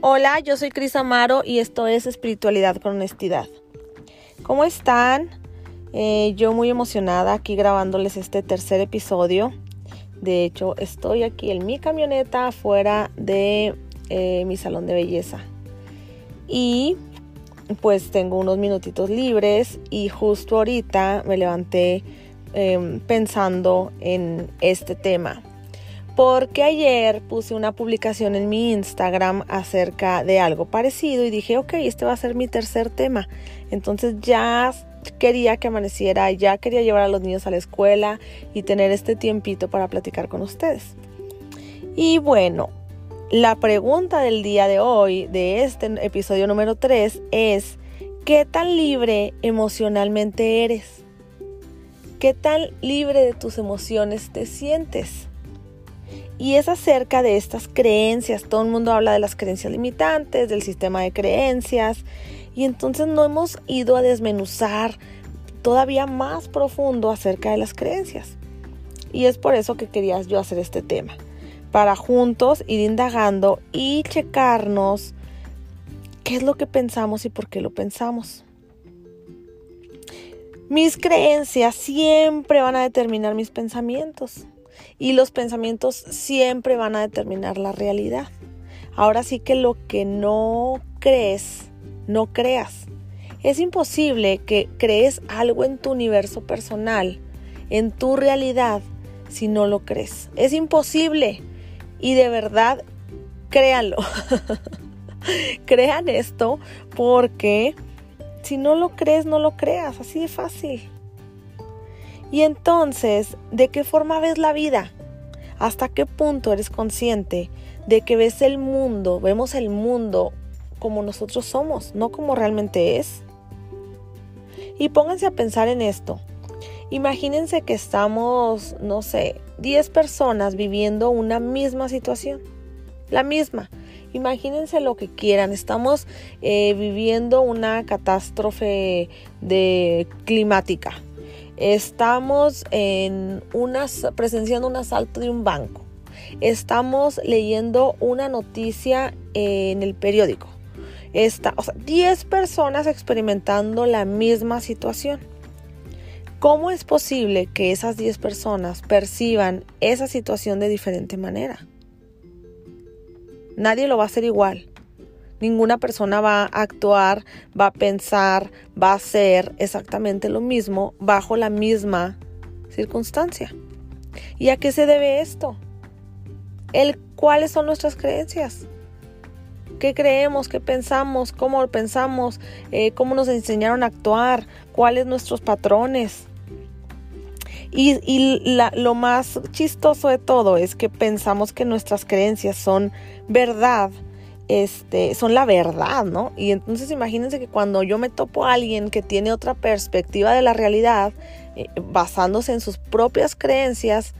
Hola, yo soy Cris Amaro y esto es Espiritualidad con Honestidad. ¿Cómo están? Eh, yo muy emocionada aquí grabándoles este tercer episodio. De hecho, estoy aquí en mi camioneta fuera de eh, mi salón de belleza. Y pues tengo unos minutitos libres y justo ahorita me levanté em, pensando en este tema porque ayer puse una publicación en mi Instagram acerca de algo parecido y dije, ok, este va a ser mi tercer tema. Entonces ya quería que amaneciera, ya quería llevar a los niños a la escuela y tener este tiempito para platicar con ustedes. Y bueno, la pregunta del día de hoy, de este episodio número 3, es, ¿qué tan libre emocionalmente eres? ¿Qué tan libre de tus emociones te sientes? Y es acerca de estas creencias. Todo el mundo habla de las creencias limitantes, del sistema de creencias. Y entonces no hemos ido a desmenuzar todavía más profundo acerca de las creencias. Y es por eso que quería yo hacer este tema. Para juntos ir indagando y checarnos qué es lo que pensamos y por qué lo pensamos. Mis creencias siempre van a determinar mis pensamientos y los pensamientos siempre van a determinar la realidad. Ahora sí que lo que no crees, no creas. Es imposible que crees algo en tu universo personal, en tu realidad, si no lo crees. Es imposible. Y de verdad, créanlo. Crean esto porque si no lo crees, no lo creas. Así de fácil. Y entonces, ¿de qué forma ves la vida? ¿Hasta qué punto eres consciente de que ves el mundo, vemos el mundo como nosotros somos, no como realmente es? Y pónganse a pensar en esto. Imagínense que estamos, no sé, 10 personas viviendo una misma situación. La misma. Imagínense lo que quieran. Estamos eh, viviendo una catástrofe climática Estamos en presenciando un asalto de un banco. Estamos leyendo una noticia en el periódico. Está, o sea, 10 personas experimentando la misma situación. ¿Cómo es posible que esas 10 personas perciban esa situación de diferente manera? Nadie lo va a hacer igual. Ninguna persona va a actuar, va a pensar, va a hacer exactamente lo mismo bajo la misma circunstancia. ¿Y a qué se debe esto? El cuáles son nuestras creencias. ¿Qué creemos? ¿Qué pensamos? ¿Cómo pensamos? Eh, ¿Cómo nos enseñaron a actuar? ¿Cuáles nuestros patrones? Y, lo más chistoso de todo es que pensamos que nuestras creencias son verdad este, son la verdad, ¿no? Y entonces imagínense que cuando yo me topo a alguien que tiene otra perspectiva de la realidad, eh, basándose en sus propias creencias,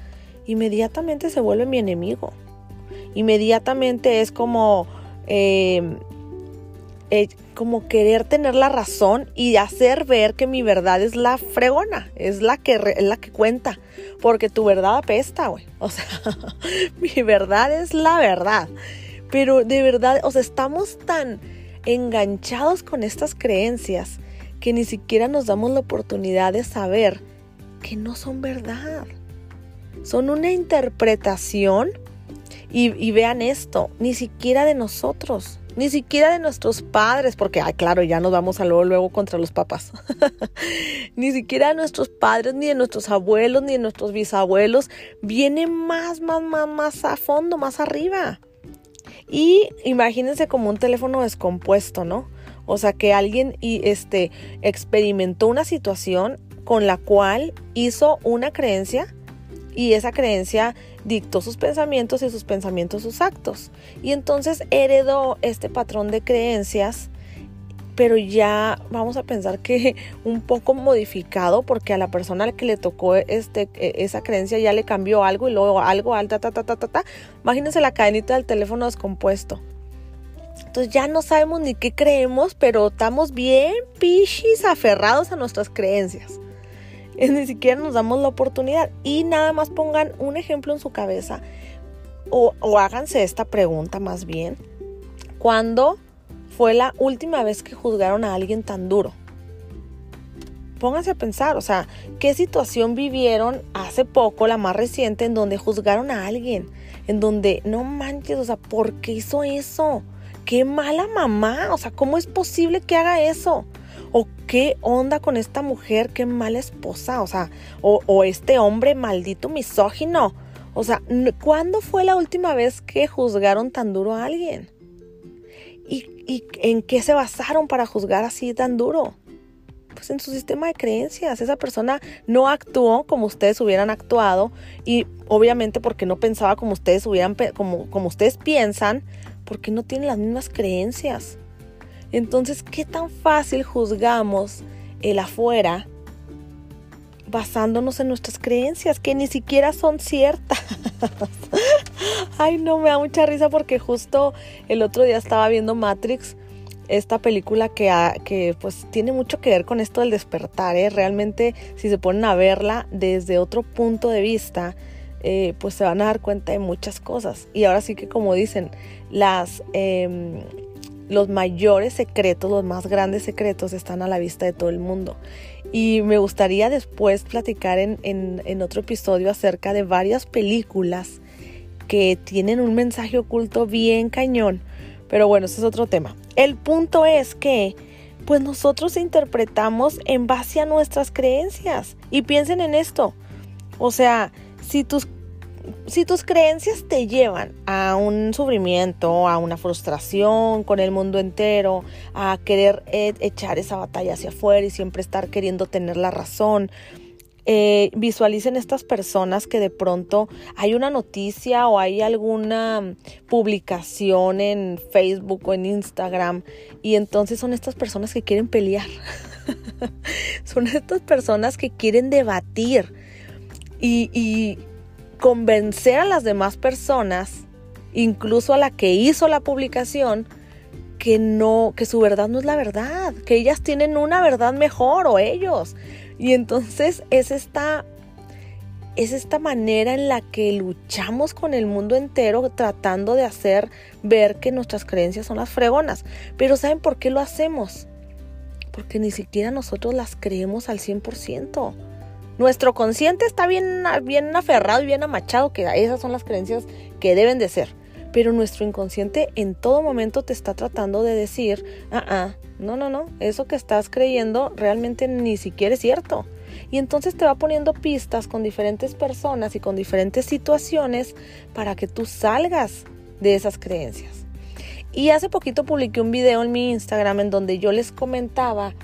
inmediatamente se vuelve mi enemigo. Inmediatamente es como, em, eh, como querer tener la razón y hacer ver que mi verdad es la fregona, es la que, es la que cuenta, porque tu verdad apesta, güey. O sea, mi verdad es la verdad. Pero de verdad, o sea, estamos tan enganchados con estas creencias que ni siquiera nos damos la oportunidad de saber que no son verdad. Son una interpretación y, vean esto, ni siquiera de nosotros, ni siquiera de nuestros padres, porque, ay, claro, ya nos vamos a luego, luego contra los papás. ni siquiera de nuestros padres, ni de nuestros abuelos, ni de nuestros bisabuelos. Viene más, más, más, más a fondo, más arriba. Y imagínense como un teléfono descompuesto, ¿no? O sea, que alguien y este experimentó una situación con la cual hizo una creencia y esa creencia dictó sus pensamientos y sus pensamientos sus actos. Y entonces heredó este patrón de creencias pero ya vamos a pensar que un poco modificado porque a la persona que le tocó este, e, esa creencia ya le cambió algo y luego algo, alta, ta, ta, ta, ta, ta. Imagínense la cadenita del teléfono descompuesto. Entonces ya no sabemos ni qué creemos, pero estamos bien pichis aferrados a nuestras creencias. ni siquiera nos damos la oportunidad. Y nada más pongan un ejemplo en su cabeza o, o háganse esta pregunta más bien ¿Cuándo fue la última vez que juzgaron a alguien tan duro? Pónganse a pensar, o sea, ¿qué situación vivieron hace poco, la más reciente, en donde juzgaron a alguien? En donde, no manches, o sea, ¿por qué hizo eso? Qué mala mamá, o sea, ¿cómo es posible que haga eso? o qué onda con esta mujer, qué mala esposa, o sea, o, este hombre maldito misógino. O sea, ¿cuándo fue la última vez que juzgaron tan duro a alguien? ¿Y, ¿Y, en qué se basaron para juzgar así tan duro? Pues en su sistema de creencias. Esa persona no actuó como ustedes hubieran actuado y obviamente porque no pensaba como ustedes hubieran, como, como ustedes piensan, porque no tiene las mismas creencias. Entonces, ¿qué tan fácil juzgamos el afuera basándonos en nuestras creencias que ni siquiera son ciertas? Ay, no, me da mucha risa porque justo el otro día estaba viendo Matrix, esta película que, que pues tiene mucho que ver con esto del despertar, ¿eh? realmente si se ponen a verla desde otro punto de vista, eh, pues se van a dar cuenta de muchas cosas. Y ahora sí que como dicen, las... Em, los mayores secretos, los más grandes secretos están a la vista de todo el mundo. Y me gustaría después platicar en, otro episodio acerca de varias películas que tienen un mensaje oculto bien cañón. Pero bueno, ese es otro tema. El punto es que pues nosotros interpretamos en base a nuestras creencias. Y piensen en esto. O sea, si tus si tus creencias te llevan a un sufrimiento, a una frustración con el mundo entero, a querer eh, echar esa batalla hacia afuera y siempre estar queriendo tener la razón, eh, visualicen estas personas que de pronto hay una noticia o hay alguna publicación en Facebook o en Instagram y entonces son estas personas que quieren pelear. son estas personas que quieren debatir y convencer a las demás personas, incluso a la que hizo la publicación, que no, que su verdad no es la verdad, que ellas tienen una verdad mejor o ellos. Y entonces es esta es esta manera en la que luchamos con el mundo entero tratando de hacer ver que nuestras creencias son las fregonas. Pero ¿saben por qué lo hacemos? Porque ni siquiera nosotros las creemos al 100%. Nuestro consciente está bien, bien aferrado y bien amachado, que esas son las creencias que deben de ser. Pero nuestro inconsciente en todo momento te está tratando de decir, ah, ah, no, no, no, eso que estás creyendo realmente ni siquiera es cierto. Y entonces te va poniendo pistas con diferentes personas y con diferentes situaciones para que tú salgas de esas creencias. Y hace poquito publiqué un video en mi Instagram en donde yo les comentaba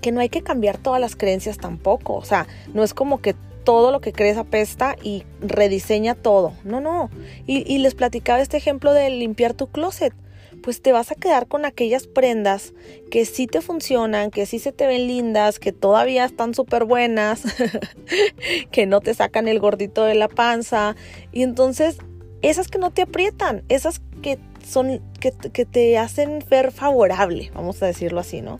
que no hay que cambiar todas las creencias tampoco. O sea, no es como que todo lo que crees apesta y rediseña todo. No, no. Y, les platicaba este ejemplo de limpiar tu closet. Pues te vas a quedar con aquellas prendas que sí te funcionan, que sí se te ven lindas, que todavía están súper buenas, que no te sacan el gordito de la panza. Y entonces, esas que no te aprietan, esas que son, que, que te hacen ver favorable, vamos a decirlo así, ¿no?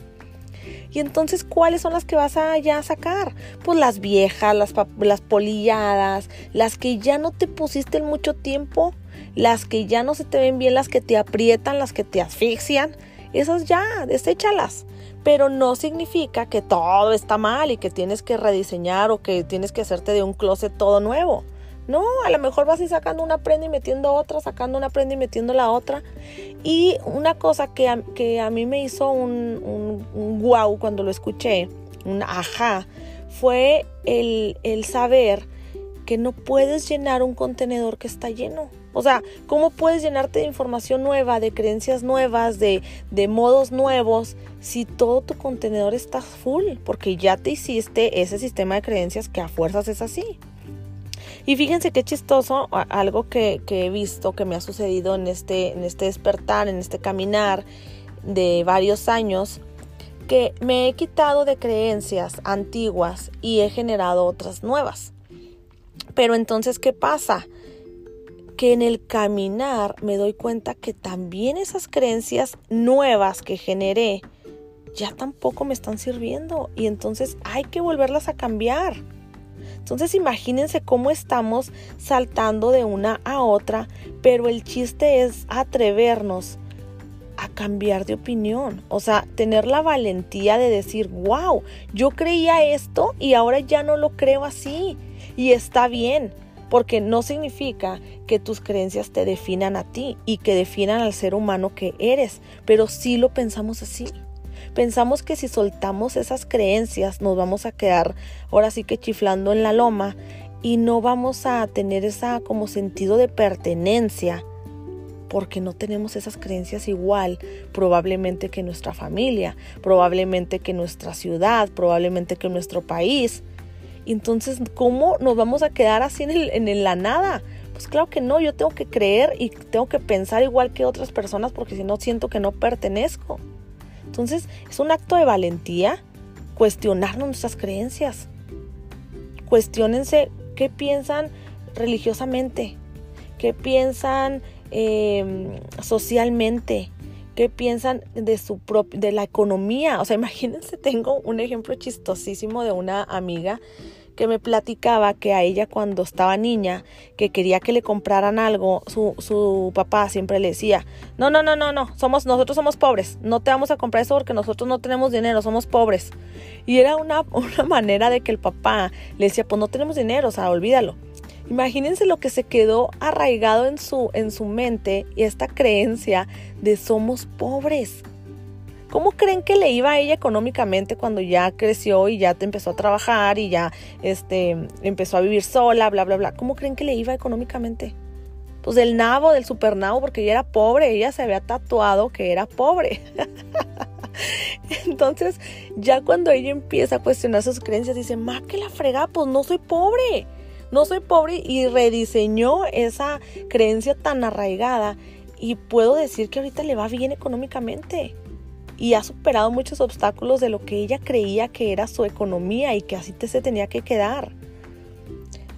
Y entonces, ¿cuáles son las que vas a ya sacar? Pues las viejas, las, las polilladas, las que ya no te pusiste en mucho tiempo, las que ya no se te ven bien, las que te aprietan, las que te asfixian. Esas ya, deséchalas. Pero no significa que todo está mal y que tienes que rediseñar o que tienes que hacerte de un closet todo nuevo. No, a lo mejor vas a sacando una prenda y metiendo otra, sacando una prenda y metiendo la otra. Y una cosa que a, que a mí me hizo un, un, wow cuando lo escuché, un ajá, fue el, el saber que no puedes llenar un contenedor que está lleno. O sea, ¿cómo puedes llenarte de información nueva, de creencias nuevas, de, de, modos nuevos, si todo tu contenedor está full? Porque ya te hiciste ese sistema de creencias que a fuerzas es así. Y fíjense qué chistoso, algo que, he visto que me ha sucedido en este, en este despertar, en este caminar de varios años, que me he quitado de creencias antiguas y he generado otras nuevas. Pero entonces, ¿qué pasa? Que en el caminar me doy cuenta que también esas creencias nuevas que generé ya tampoco me están sirviendo y entonces hay que volverlas a cambiar. Entonces imagínense cómo estamos saltando de una a otra, pero el chiste es atrevernos a cambiar de opinión. O sea, tener la valentía de decir, wow, yo creía esto y ahora ya no lo creo así. Y está bien, porque no significa que tus creencias te definan a ti y que definan al ser humano que eres, pero sí lo pensamos así. Pensamos que si soltamos esas creencias nos vamos a quedar ahora sí que chiflando en la loma y no vamos a tener esa como sentido de pertenencia porque no tenemos esas creencias igual probablemente que nuestra familia, probablemente que nuestra ciudad, probablemente que nuestro país. Entonces, ¿cómo nos vamos a quedar así en, el, en la nada? Pues claro que no, yo tengo que creer y tengo que pensar igual que otras personas porque si no siento que no pertenezco. Entonces, es un acto de valentía cuestionarnos nuestras creencias. Cuestiónense qué piensan religiosamente, qué piensan em, socialmente, qué piensan de su de la economía. O sea, imagínense, tengo un ejemplo chistosísimo de una amiga que me platicaba que a ella cuando estaba niña, que quería que le compraran algo, su, su papá siempre le decía, no, no, no, no, no, somos, nosotros somos pobres, no te vamos a comprar eso porque nosotros no tenemos dinero, somos pobres. Y era una, una manera de que el papá le decía, pues no tenemos dinero, o sea, olvídalo. Imagínense lo que se quedó arraigado en su, en su mente y esta creencia de somos pobres. ¿Cómo creen que le iba a ella económicamente cuando ya creció y ya empezó a trabajar y ya este, empezó a vivir sola, bla, bla, bla? ¿Cómo creen que le iba económicamente? Pues del nabo, del supernabo, porque ella era pobre, ella se había tatuado que era pobre. Entonces, ya cuando ella empieza a cuestionar sus creencias, dice, ma, que la frega, pues no soy pobre, no soy pobre y rediseñó esa creencia tan arraigada y puedo decir que ahorita le va bien económicamente y ha superado muchos obstáculos de lo que ella creía que era su economía y que así te se tenía que quedar.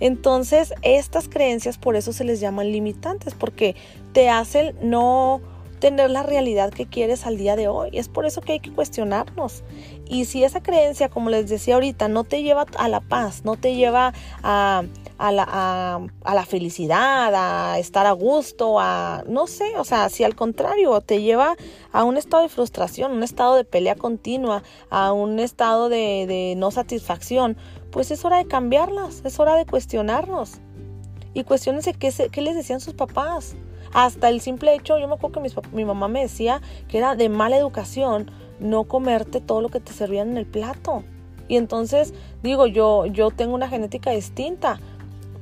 Entonces, estas creencias por eso se les llaman limitantes, porque te hacen no tener la realidad que quieres al día de hoy. Es por eso que hay que cuestionarnos. Y si esa creencia, como les decía ahorita, no te lleva a la paz, no te lleva a, a la, a, la felicidad, a estar a gusto, a no sé, o sea, si al contrario te lleva a un estado de frustración, un estado de pelea continua, a un estado de, de no satisfacción, pues es hora de cambiarlas, es hora de cuestionarnos. Y cuestionense qué, qué les decían sus papás. Hasta el simple hecho, yo me acuerdo que mi mamá me decía que era de mala educación no comerte todo lo que te servían en el plato. Y entonces digo, yo, yo tengo una genética distinta,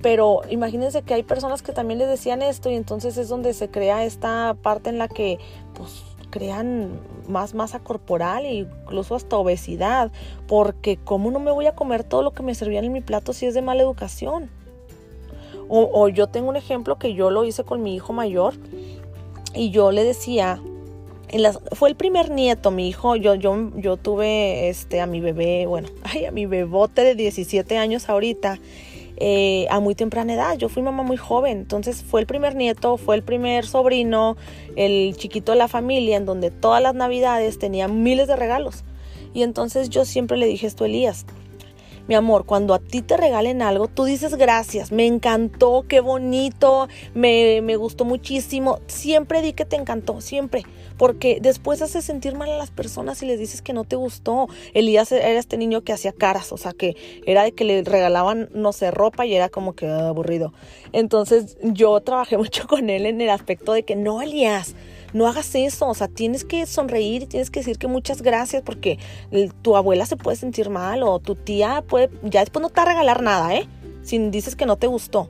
pero imagínense que hay personas que también les decían esto y entonces es donde se crea esta parte en la que pues crean más masa corporal e incluso hasta obesidad, porque ¿cómo no me voy a comer todo lo que me servían en mi plato si es de mala educación? O, yo tengo un ejemplo que yo lo hice con mi hijo mayor y yo le decía, en las, fue el primer nieto, mi hijo, yo, yo, yo tuve este, a mi bebé, bueno, ay, a mi bebote de 17 años ahorita, eh, a muy temprana edad. Yo fui mamá muy joven, entonces fue el primer nieto, fue el primer sobrino, el chiquito de la familia, en donde todas las navidades tenía miles de regalos. Y entonces yo siempre le dije esto a Elías, mi amor, cuando a ti te regalen algo, tú dices gracias, me encantó, qué bonito, me, me gustó muchísimo. Siempre di que te encantó, siempre. Porque después hace sentir mal a las personas y les dices que no te gustó. Elías era este niño que hacía caras, o sea, que era de que le regalaban, no sé, ropa y era como que aburrido. Entonces yo trabajé mucho con él en el aspecto de que no, Elías no hagas eso, o sea, tienes que sonreír tienes que decir que muchas gracias porque tu abuela se puede sentir mal o tu tía puede, ya después no te va a regalar nada, ¿eh? Si dices que no te gustó.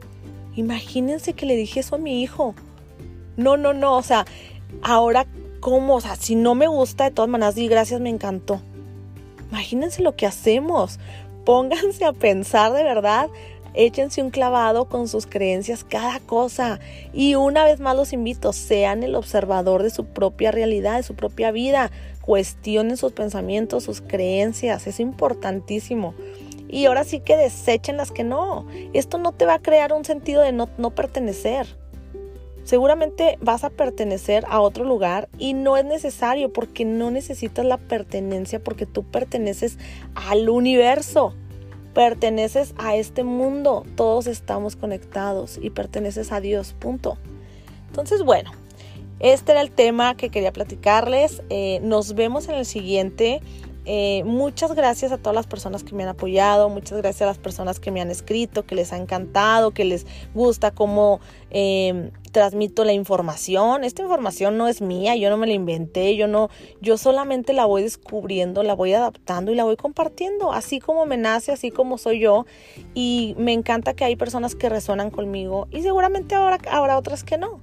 Imagínense que le dije eso a mi hijo. No, no, no, o sea, ahora, ¿cómo? O sea, si no me gusta, de todas maneras, di gracias, me encantó. Imagínense lo que hacemos. Pónganse a pensar de verdad Échense un clavado con sus creencias cada cosa. Y una vez más los invito, sean el observador de su propia realidad, de su propia vida. Cuestionen sus pensamientos, sus creencias. Es importantísimo. Y ahora sí que desechen las que no. Esto no te va a crear un sentido de no, no pertenecer. Seguramente vas a pertenecer a otro lugar y no es necesario porque no necesitas la pertenencia porque tú perteneces al universo perteneces a este mundo, todos estamos conectados y perteneces a Dios, punto. Entonces, bueno, Este era el tema que quería platicarles. Eh, nos vemos en el siguiente. Eh, muchas gracias a todas las personas que me han apoyado, muchas gracias a las personas que me han escrito, que les ha encantado, que les gusta cómo em, transmito la información. Esta información no es mía, yo no me la inventé, yo no, yo solamente la voy descubriendo, la voy adaptando y la voy compartiendo, así como me nace, así como soy yo. Y me encanta que hay personas que resuenan conmigo y seguramente ahora habrá otras que no.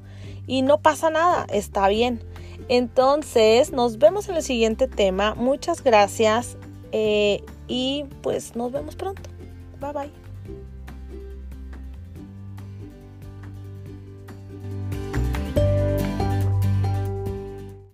Y no pasa nada, está bien. Entonces, nos vemos en el siguiente tema. Muchas gracias eh, y pues nos vemos pronto. Bye bye.